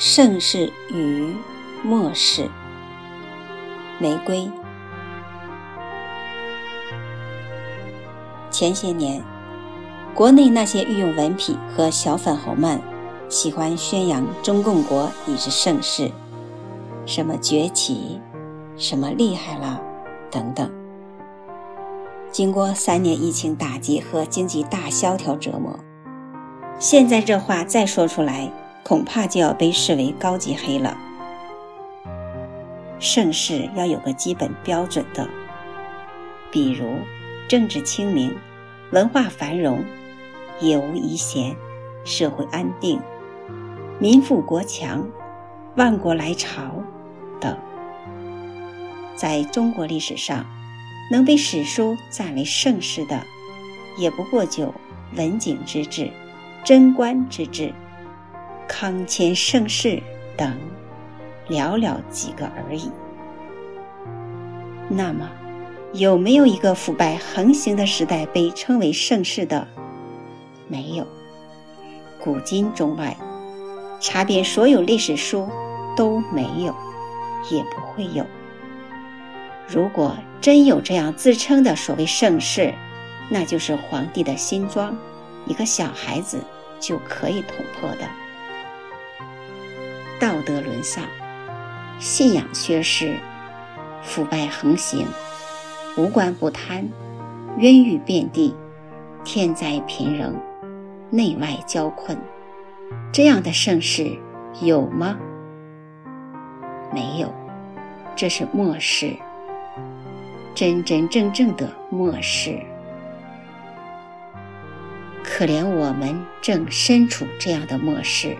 盛世与末世，玫瑰。前些年，国内那些御用文痞和小粉红们喜欢宣扬中共国已是盛世，什么崛起，什么厉害了，等等。经过三年疫情打击和经济大萧条折磨，现在这话再说出来。恐怕就要被视为高级黑了。盛世要有个基本标准的，比如政治清明、文化繁荣、业无遗贤、社会安定、民富国强、万国来朝等。在中国历史上，能被史书赞为盛世的，也不过就文景之治、贞观之治。康乾盛世等，寥寥几个而已。那么，有没有一个腐败横行的时代被称为盛世的？没有。古今中外，查遍所有历史书都没有，也不会有。如果真有这样自称的所谓盛世，那就是皇帝的新装，一个小孩子就可以捅破的。道德沦丧，信仰缺失，腐败横行，无官不贪，冤狱遍地，天灾频仍，内外交困，这样的盛世有吗？没有，这是末世，真真正正的末世。可怜我们正身处这样的末世。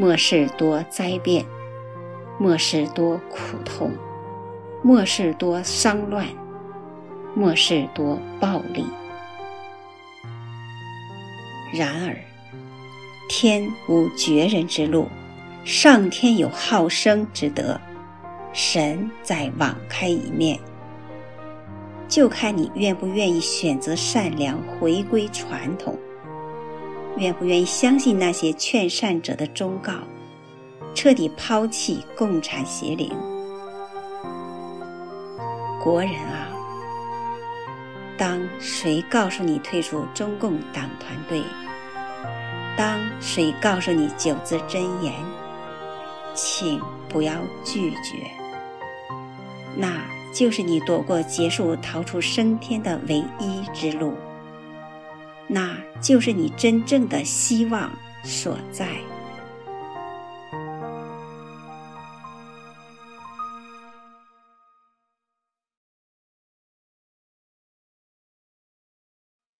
末世多灾变，末世多苦痛，末世多伤乱，末世多暴力。然而，天无绝人之路，上天有好生之德，神在网开一面，就看你愿不愿意选择善良，回归传统。愿不愿意相信那些劝善者的忠告，彻底抛弃共产邪灵？国人啊，当谁告诉你退出中共党团队？当谁告诉你九字真言？请不要拒绝，那就是你躲过结束、逃出升天的唯一之路。那就是你真正的希望所在。